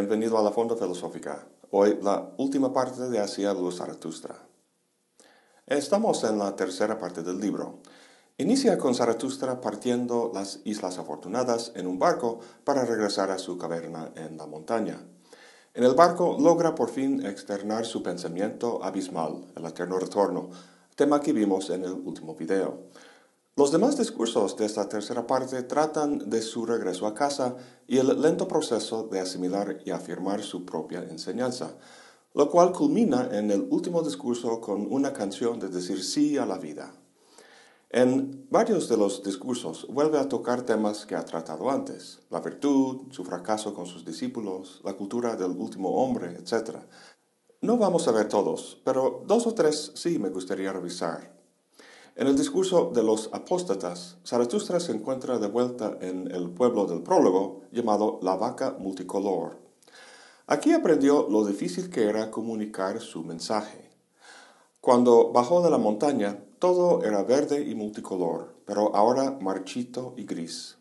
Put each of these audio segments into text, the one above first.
bienvenido a la Fonda Filosófica. Hoy la última parte de Hacia Luz Zaratustra. Estamos en la tercera parte del libro. Inicia con Zaratustra partiendo las Islas Afortunadas en un barco para regresar a su caverna en la montaña. En el barco logra por fin externar su pensamiento abismal, el eterno retorno, tema que vimos en el último video. Los demás discursos de esta tercera parte tratan de su regreso a casa y el lento proceso de asimilar y afirmar su propia enseñanza, lo cual culmina en el último discurso con una canción de decir sí a la vida. En varios de los discursos vuelve a tocar temas que ha tratado antes, la virtud, su fracaso con sus discípulos, la cultura del último hombre, etc. No vamos a ver todos, pero dos o tres sí me gustaría revisar. En el discurso de los apóstatas, Zaratustra se encuentra de vuelta en el pueblo del prólogo llamado La Vaca Multicolor. Aquí aprendió lo difícil que era comunicar su mensaje. Cuando bajó de la montaña, todo era verde y multicolor, pero ahora marchito y gris.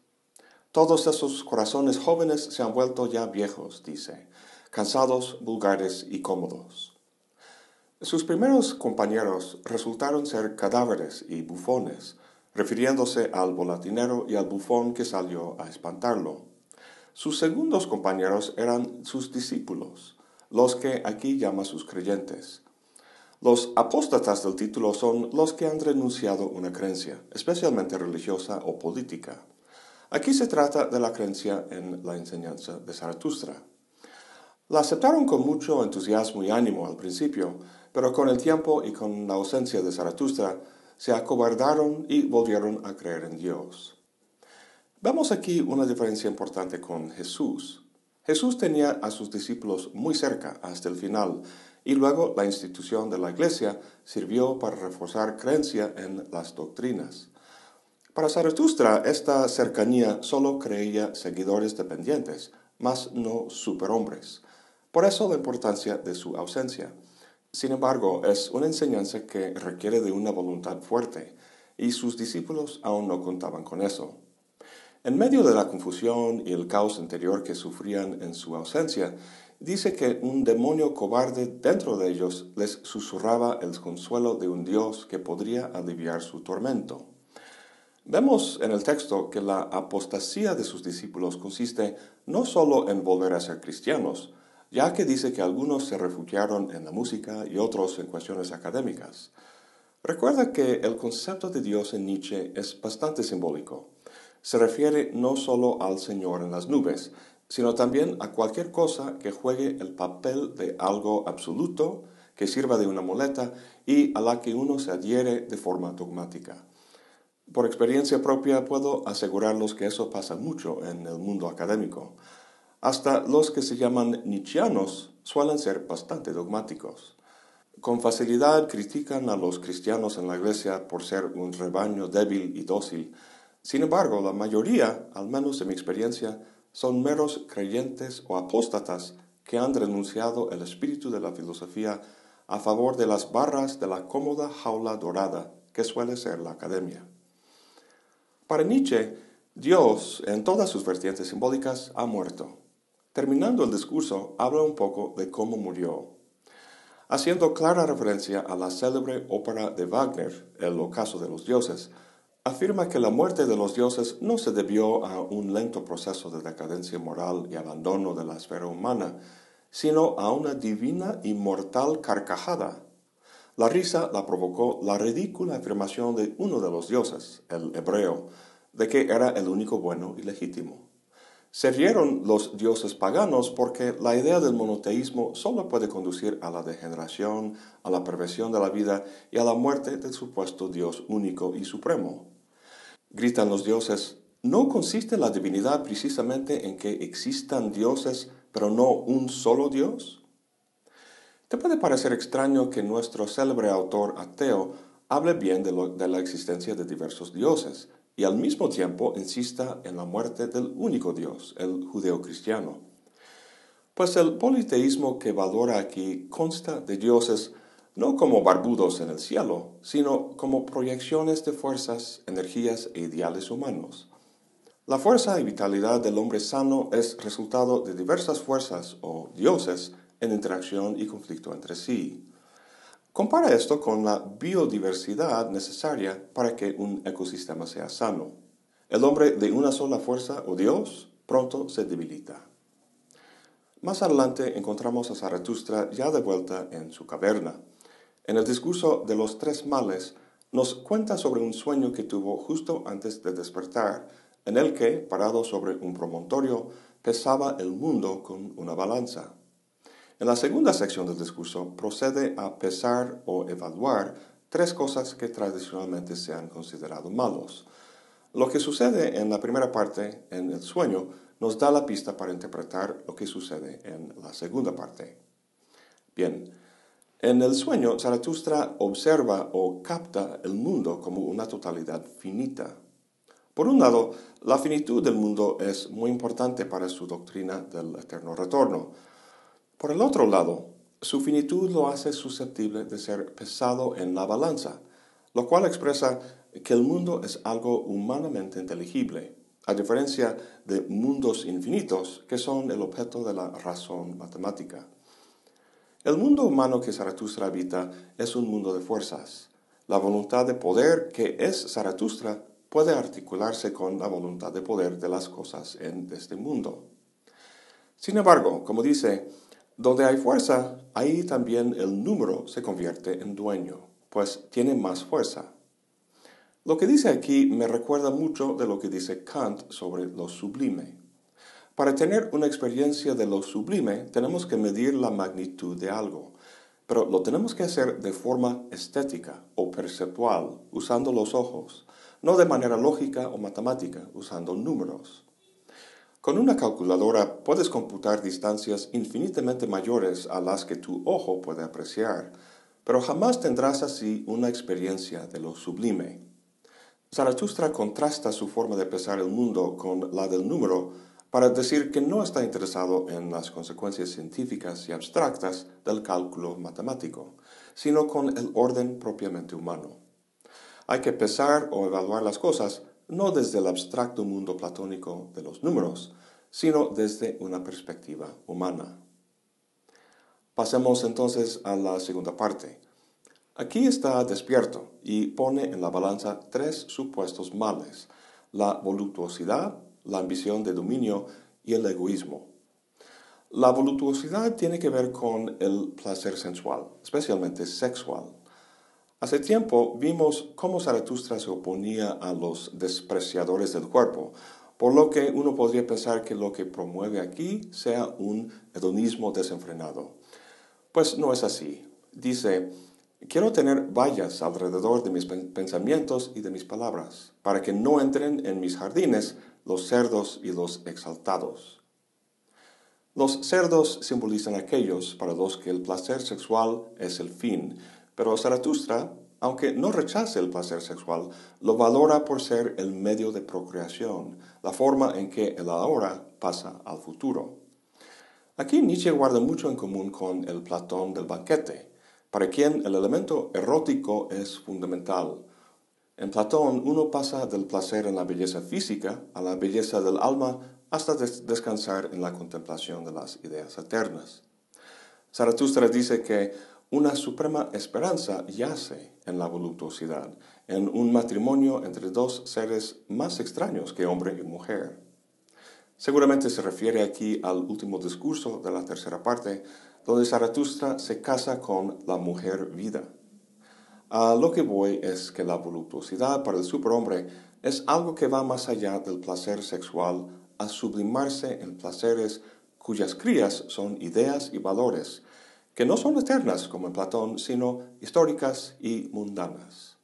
Todos esos corazones jóvenes se han vuelto ya viejos, dice, cansados, vulgares y cómodos. Sus primeros compañeros resultaron ser cadáveres y bufones, refiriéndose al volatinero y al bufón que salió a espantarlo. Sus segundos compañeros eran sus discípulos, los que aquí llama sus creyentes. Los apóstatas del título son los que han renunciado una creencia, especialmente religiosa o política. Aquí se trata de la creencia en la enseñanza de Zaratustra. La aceptaron con mucho entusiasmo y ánimo al principio, pero con el tiempo y con la ausencia de Zaratustra, se acobardaron y volvieron a creer en Dios. Vemos aquí una diferencia importante con Jesús. Jesús tenía a sus discípulos muy cerca hasta el final, y luego la institución de la iglesia sirvió para reforzar creencia en las doctrinas. Para Zaratustra, esta cercanía solo creía seguidores dependientes, mas no superhombres. Por eso la importancia de su ausencia. Sin embargo, es una enseñanza que requiere de una voluntad fuerte, y sus discípulos aún no contaban con eso. En medio de la confusión y el caos interior que sufrían en su ausencia, dice que un demonio cobarde dentro de ellos les susurraba el consuelo de un Dios que podría aliviar su tormento. Vemos en el texto que la apostasía de sus discípulos consiste no solo en volver a ser cristianos, ya que dice que algunos se refugiaron en la música y otros en cuestiones académicas. Recuerda que el concepto de Dios en Nietzsche es bastante simbólico. Se refiere no solo al Señor en las nubes, sino también a cualquier cosa que juegue el papel de algo absoluto, que sirva de una muleta y a la que uno se adhiere de forma dogmática. Por experiencia propia puedo asegurarlos que eso pasa mucho en el mundo académico. Hasta los que se llaman nichianos suelen ser bastante dogmáticos. Con facilidad critican a los cristianos en la iglesia por ser un rebaño débil y dócil. Sin embargo, la mayoría, al menos en mi experiencia, son meros creyentes o apóstatas que han renunciado el espíritu de la filosofía a favor de las barras de la cómoda jaula dorada que suele ser la academia. Para Nietzsche, Dios, en todas sus vertientes simbólicas, ha muerto. Terminando el discurso, habla un poco de cómo murió, haciendo clara referencia a la célebre ópera de Wagner, El ocaso de los dioses, afirma que la muerte de los dioses no se debió a un lento proceso de decadencia moral y abandono de la esfera humana, sino a una divina y mortal carcajada. La risa la provocó la ridícula afirmación de uno de los dioses, el hebreo, de que era el único bueno y legítimo. Se rieron los dioses paganos porque la idea del monoteísmo solo puede conducir a la degeneración, a la perversión de la vida y a la muerte del supuesto Dios único y supremo. Gritan los dioses, ¿no consiste la divinidad precisamente en que existan dioses, pero no un solo Dios? Te puede parecer extraño que nuestro célebre autor ateo hable bien de, de la existencia de diversos dioses, y al mismo tiempo insista en la muerte del único Dios, el judeocristiano. Pues el politeísmo que valora aquí consta de dioses no como barbudos en el cielo, sino como proyecciones de fuerzas, energías e ideales humanos. La fuerza y vitalidad del hombre sano es resultado de diversas fuerzas o dioses en interacción y conflicto entre sí. Compara esto con la biodiversidad necesaria para que un ecosistema sea sano. El hombre de una sola fuerza o Dios pronto se debilita. Más adelante encontramos a Zaratustra ya de vuelta en su caverna. En el discurso de los tres males nos cuenta sobre un sueño que tuvo justo antes de despertar, en el que, parado sobre un promontorio, pesaba el mundo con una balanza. En la segunda sección del discurso procede a pesar o evaluar tres cosas que tradicionalmente se han considerado malos. Lo que sucede en la primera parte, en el sueño, nos da la pista para interpretar lo que sucede en la segunda parte. Bien, en el sueño, Zaratustra observa o capta el mundo como una totalidad finita. Por un lado, la finitud del mundo es muy importante para su doctrina del eterno retorno, por el otro lado, su finitud lo hace susceptible de ser pesado en la balanza, lo cual expresa que el mundo es algo humanamente inteligible, a diferencia de mundos infinitos que son el objeto de la razón matemática. El mundo humano que Zaratustra habita es un mundo de fuerzas. La voluntad de poder que es Zaratustra puede articularse con la voluntad de poder de las cosas en este mundo. Sin embargo, como dice, donde hay fuerza, ahí también el número se convierte en dueño, pues tiene más fuerza. Lo que dice aquí me recuerda mucho de lo que dice Kant sobre lo sublime. Para tener una experiencia de lo sublime tenemos que medir la magnitud de algo, pero lo tenemos que hacer de forma estética o perceptual, usando los ojos, no de manera lógica o matemática, usando números. Con una calculadora puedes computar distancias infinitamente mayores a las que tu ojo puede apreciar, pero jamás tendrás así una experiencia de lo sublime. Zaratustra contrasta su forma de pesar el mundo con la del número para decir que no está interesado en las consecuencias científicas y abstractas del cálculo matemático, sino con el orden propiamente humano. Hay que pesar o evaluar las cosas no desde el abstracto mundo platónico de los números, sino desde una perspectiva humana. Pasemos entonces a la segunda parte. Aquí está despierto y pone en la balanza tres supuestos males, la voluptuosidad, la ambición de dominio y el egoísmo. La voluptuosidad tiene que ver con el placer sensual, especialmente sexual. Hace tiempo vimos cómo Zaratustra se oponía a los despreciadores del cuerpo, por lo que uno podría pensar que lo que promueve aquí sea un hedonismo desenfrenado. Pues no es así. Dice, quiero tener vallas alrededor de mis pensamientos y de mis palabras, para que no entren en mis jardines los cerdos y los exaltados. Los cerdos simbolizan aquellos para los que el placer sexual es el fin, pero Zaratustra, aunque no rechace el placer sexual, lo valora por ser el medio de procreación, la forma en que el ahora pasa al futuro. Aquí Nietzsche guarda mucho en común con el Platón del banquete, para quien el elemento erótico es fundamental. En Platón uno pasa del placer en la belleza física a la belleza del alma hasta descansar en la contemplación de las ideas eternas. Zaratustra dice que una suprema esperanza yace en la voluptuosidad, en un matrimonio entre dos seres más extraños que hombre y mujer. Seguramente se refiere aquí al último discurso de la tercera parte, donde Zaratustra se casa con la mujer vida. A lo que voy es que la voluptuosidad para el superhombre es algo que va más allá del placer sexual a sublimarse en placeres cuyas crías son ideas y valores, que no son eternas como en Platón, sino históricas y mundanas.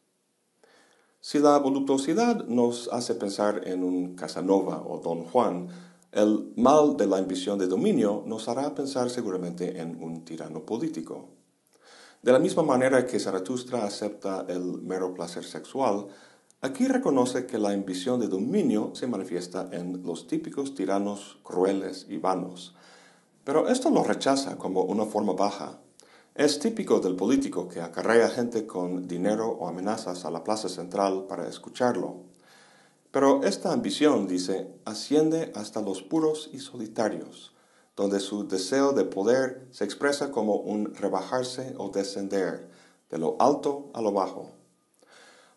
Si la voluptuosidad nos hace pensar en un Casanova o Don Juan, el mal de la ambición de dominio nos hará pensar seguramente en un tirano político. De la misma manera que Zaratustra acepta el mero placer sexual, aquí reconoce que la ambición de dominio se manifiesta en los típicos tiranos crueles y vanos, pero esto lo rechaza como una forma baja. Es típico del político que acarrea gente con dinero o amenazas a la plaza central para escucharlo. Pero esta ambición, dice, asciende hasta los puros y solitarios, donde su deseo de poder se expresa como un rebajarse o descender, de lo alto a lo bajo.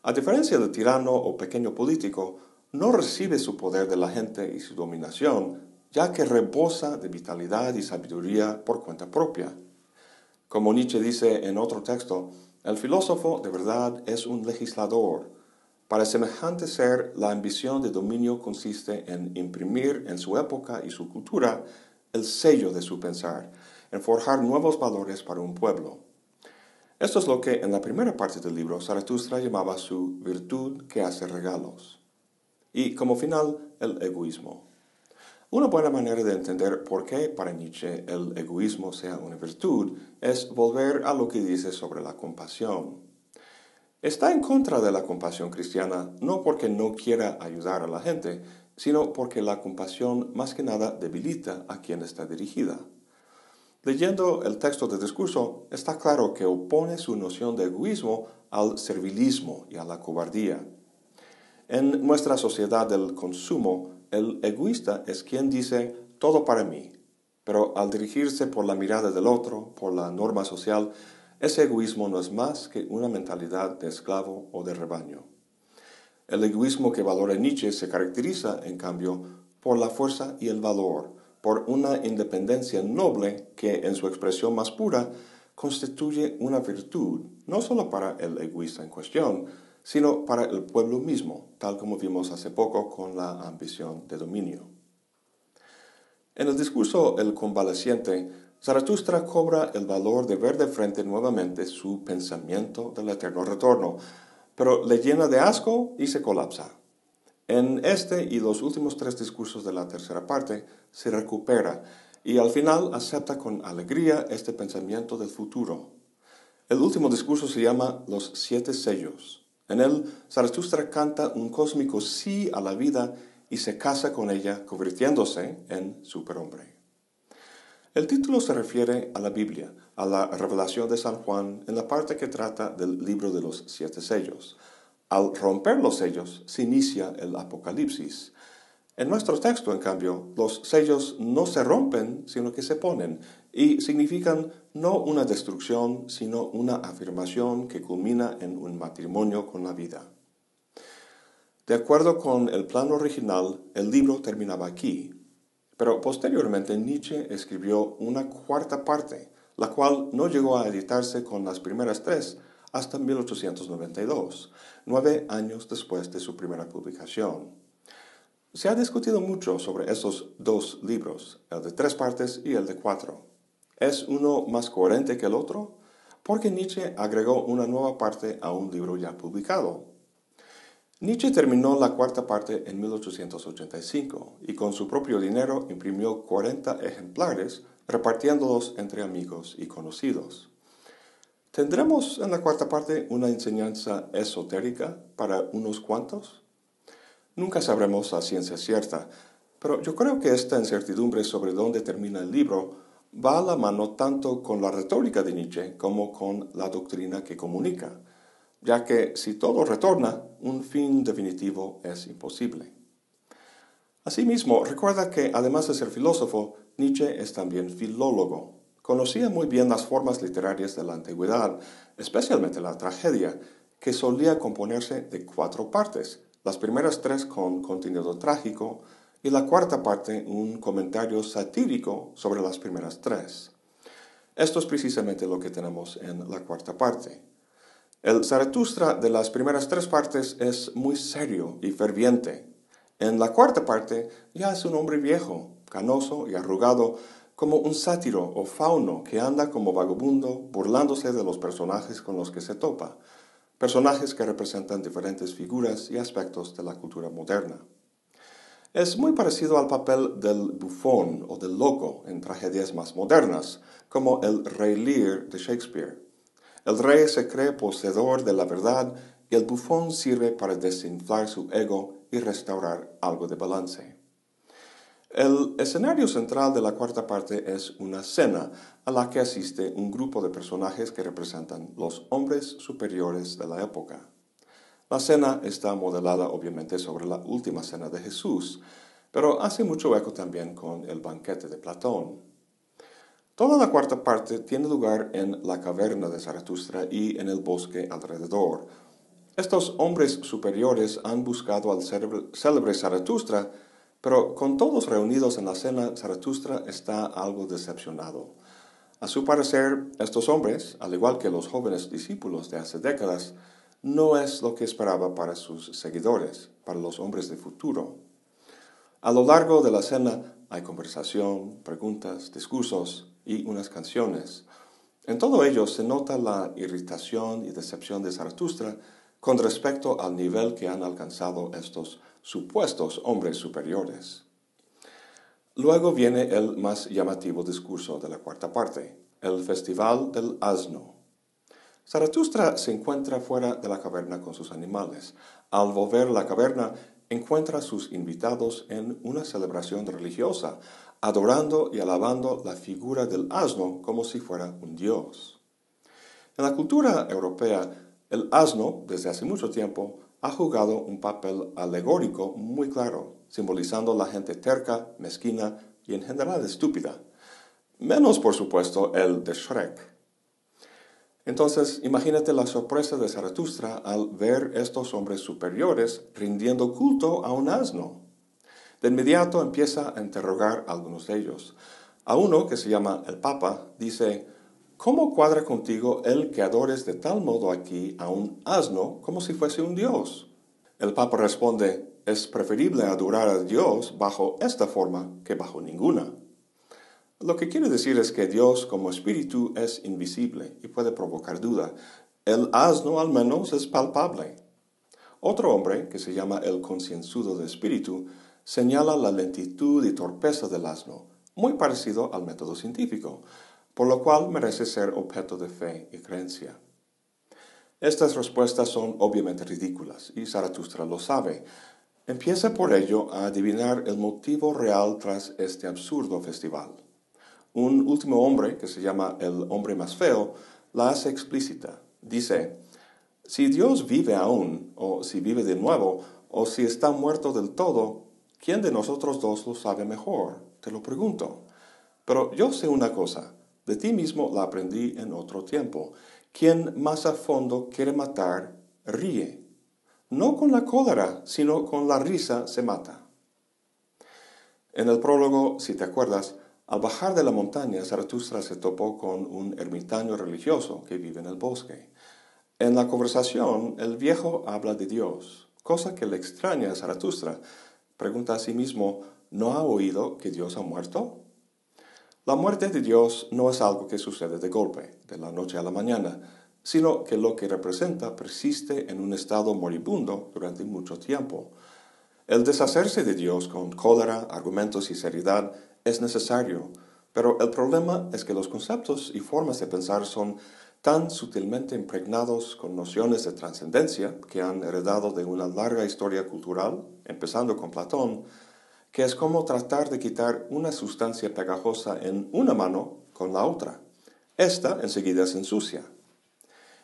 A diferencia del tirano o pequeño político, no recibe su poder de la gente y su dominación, ya que rebosa de vitalidad y sabiduría por cuenta propia. Como Nietzsche dice en otro texto, el filósofo de verdad es un legislador. Para semejante ser, la ambición de dominio consiste en imprimir en su época y su cultura el sello de su pensar, en forjar nuevos valores para un pueblo. Esto es lo que en la primera parte del libro Zaratustra llamaba su virtud que hace regalos. Y como final, el egoísmo. Una buena manera de entender por qué para Nietzsche el egoísmo sea una virtud es volver a lo que dice sobre la compasión. Está en contra de la compasión cristiana no porque no quiera ayudar a la gente, sino porque la compasión más que nada debilita a quien está dirigida. Leyendo el texto del discurso, está claro que opone su noción de egoísmo al servilismo y a la cobardía. En nuestra sociedad del consumo, el egoísta es quien dice todo para mí, pero al dirigirse por la mirada del otro, por la norma social, ese egoísmo no es más que una mentalidad de esclavo o de rebaño. El egoísmo que valora Nietzsche se caracteriza, en cambio, por la fuerza y el valor, por una independencia noble que, en su expresión más pura, constituye una virtud, no solo para el egoísta en cuestión, sino para el pueblo mismo, tal como vimos hace poco con la ambición de dominio. En el discurso El convaleciente, Zaratustra cobra el valor de ver de frente nuevamente su pensamiento del eterno retorno, pero le llena de asco y se colapsa. En este y los últimos tres discursos de la tercera parte se recupera y al final acepta con alegría este pensamiento del futuro. El último discurso se llama Los siete sellos. En él, Zaratustra canta un cósmico sí a la vida y se casa con ella, convirtiéndose en superhombre. El título se refiere a la Biblia, a la revelación de San Juan en la parte que trata del libro de los siete sellos. Al romper los sellos se inicia el Apocalipsis, en nuestro texto, en cambio, los sellos no se rompen, sino que se ponen, y significan no una destrucción, sino una afirmación que culmina en un matrimonio con la vida. De acuerdo con el plan original, el libro terminaba aquí, pero posteriormente Nietzsche escribió una cuarta parte, la cual no llegó a editarse con las primeras tres hasta 1892, nueve años después de su primera publicación. Se ha discutido mucho sobre esos dos libros, el de tres partes y el de cuatro. ¿Es uno más coherente que el otro? Porque Nietzsche agregó una nueva parte a un libro ya publicado. Nietzsche terminó la cuarta parte en 1885 y con su propio dinero imprimió 40 ejemplares repartiéndolos entre amigos y conocidos. ¿Tendremos en la cuarta parte una enseñanza esotérica para unos cuantos? Nunca sabremos a ciencia cierta, pero yo creo que esta incertidumbre sobre dónde termina el libro va a la mano tanto con la retórica de Nietzsche como con la doctrina que comunica, ya que si todo retorna, un fin definitivo es imposible. Asimismo, recuerda que además de ser filósofo, Nietzsche es también filólogo. Conocía muy bien las formas literarias de la antigüedad, especialmente la tragedia, que solía componerse de cuatro partes, las primeras tres con contenido trágico y la cuarta parte un comentario satírico sobre las primeras tres. Esto es precisamente lo que tenemos en la cuarta parte. El Zaratustra de las primeras tres partes es muy serio y ferviente. En la cuarta parte ya es un hombre viejo, canoso y arrugado, como un sátiro o fauno que anda como vagabundo burlándose de los personajes con los que se topa, personajes que representan diferentes figuras y aspectos de la cultura moderna. Es muy parecido al papel del bufón o del loco en tragedias más modernas, como el Rey Lear de Shakespeare. El rey se cree poseedor de la verdad y el bufón sirve para desinflar su ego y restaurar algo de balance. El escenario central de la cuarta parte es una cena a la que asiste un grupo de personajes que representan los hombres superiores de la época. La cena está modelada obviamente sobre la última cena de Jesús, pero hace mucho eco también con el banquete de Platón. Toda la cuarta parte tiene lugar en la caverna de Zaratustra y en el bosque alrededor. Estos hombres superiores han buscado al célebre Zaratustra, pero con todos reunidos en la cena, Zaratustra está algo decepcionado. A su parecer, estos hombres, al igual que los jóvenes discípulos de hace décadas, no es lo que esperaba para sus seguidores, para los hombres de futuro. A lo largo de la cena hay conversación, preguntas, discursos y unas canciones. En todo ello se nota la irritación y decepción de Zaratustra con respecto al nivel que han alcanzado estos supuestos hombres superiores. Luego viene el más llamativo discurso de la cuarta parte, el Festival del Asno. Zaratustra se encuentra fuera de la caverna con sus animales. Al volver la caverna, encuentra a sus invitados en una celebración religiosa, adorando y alabando la figura del asno como si fuera un dios. En la cultura europea, el asno, desde hace mucho tiempo, ha jugado un papel alegórico muy claro, simbolizando la gente terca, mezquina y en general estúpida. Menos, por supuesto, el de Shrek. Entonces, imagínate la sorpresa de Zaratustra al ver estos hombres superiores rindiendo culto a un asno. De inmediato empieza a interrogar a algunos de ellos. A uno, que se llama el Papa, dice, ¿cómo cuadra contigo el que adores de tal modo aquí a un asno como si fuese un dios? El Papa responde, es preferible adorar a Dios bajo esta forma que bajo ninguna. Lo que quiere decir es que Dios como espíritu es invisible y puede provocar duda. El asno al menos es palpable. Otro hombre, que se llama el concienzudo de espíritu, señala la lentitud y torpeza del asno, muy parecido al método científico, por lo cual merece ser objeto de fe y creencia. Estas respuestas son obviamente ridículas y Zaratustra lo sabe. Empieza por ello a adivinar el motivo real tras este absurdo festival un último hombre, que se llama el hombre más feo, la hace explícita. Dice, si Dios vive aún, o si vive de nuevo, o si está muerto del todo, ¿quién de nosotros dos lo sabe mejor? Te lo pregunto. Pero yo sé una cosa, de ti mismo la aprendí en otro tiempo. Quien más a fondo quiere matar, ríe. No con la cólera, sino con la risa se mata. En el prólogo, si te acuerdas, al bajar de la montaña, Zaratustra se topó con un ermitaño religioso que vive en el bosque. En la conversación, el viejo habla de Dios, cosa que le extraña a Zaratustra. Pregunta a sí mismo, ¿no ha oído que Dios ha muerto? La muerte de Dios no es algo que sucede de golpe, de la noche a la mañana, sino que lo que representa persiste en un estado moribundo durante mucho tiempo. El deshacerse de Dios con cólera, argumentos y seriedad es necesario, pero el problema es que los conceptos y formas de pensar son tan sutilmente impregnados con nociones de trascendencia que han heredado de una larga historia cultural, empezando con Platón, que es como tratar de quitar una sustancia pegajosa en una mano con la otra. Esta enseguida se ensucia.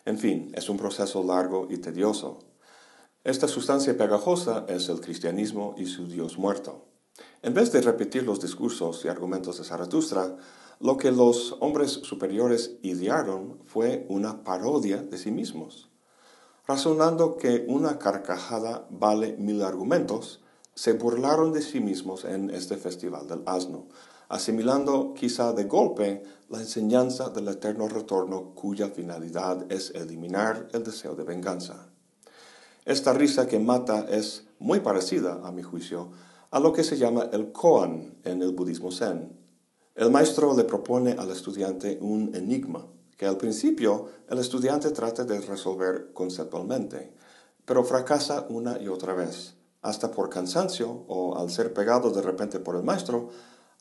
En fin, es un proceso largo y tedioso. Esta sustancia pegajosa es el cristianismo y su Dios muerto. En vez de repetir los discursos y argumentos de Zaratustra, lo que los hombres superiores idearon fue una parodia de sí mismos. Razonando que una carcajada vale mil argumentos, se burlaron de sí mismos en este festival del asno, asimilando quizá de golpe la enseñanza del eterno retorno cuya finalidad es eliminar el deseo de venganza. Esta risa que mata es muy parecida, a mi juicio, a lo que se llama el koan en el budismo zen. El maestro le propone al estudiante un enigma, que al principio el estudiante trata de resolver conceptualmente, pero fracasa una y otra vez, hasta por cansancio o al ser pegado de repente por el maestro,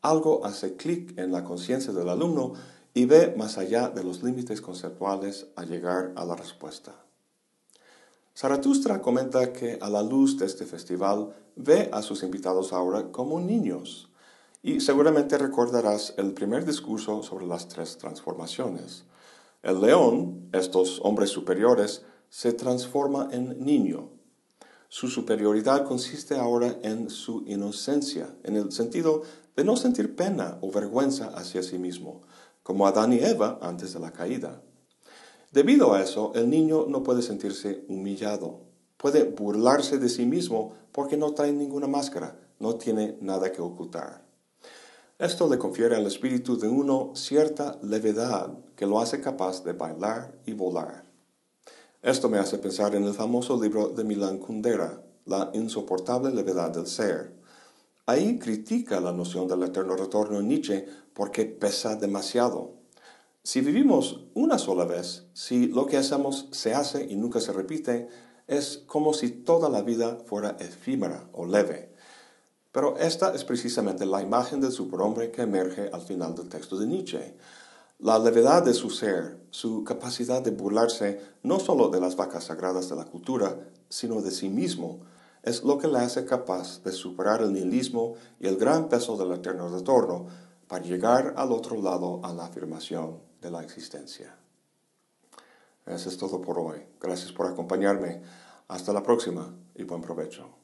algo hace clic en la conciencia del alumno y ve más allá de los límites conceptuales a llegar a la respuesta. Zaratustra comenta que a la luz de este festival ve a sus invitados ahora como niños. Y seguramente recordarás el primer discurso sobre las tres transformaciones. El león, estos hombres superiores, se transforma en niño. Su superioridad consiste ahora en su inocencia, en el sentido de no sentir pena o vergüenza hacia sí mismo, como Adán y Eva antes de la caída. Debido a eso, el niño no puede sentirse humillado, puede burlarse de sí mismo porque no trae ninguna máscara, no tiene nada que ocultar. Esto le confiere al espíritu de uno cierta levedad que lo hace capaz de bailar y volar. Esto me hace pensar en el famoso libro de Milan Kundera, La insoportable levedad del ser. Ahí critica la noción del eterno retorno en Nietzsche porque pesa demasiado. Si vivimos una sola vez, si lo que hacemos se hace y nunca se repite, es como si toda la vida fuera efímera o leve. Pero esta es precisamente la imagen del superhombre que emerge al final del texto de Nietzsche. La levedad de su ser, su capacidad de burlarse no solo de las vacas sagradas de la cultura, sino de sí mismo, es lo que le hace capaz de superar el nihilismo y el gran peso del eterno retorno para llegar al otro lado a la afirmación de la existencia. Eso es todo por hoy. Gracias por acompañarme. Hasta la próxima y buen provecho.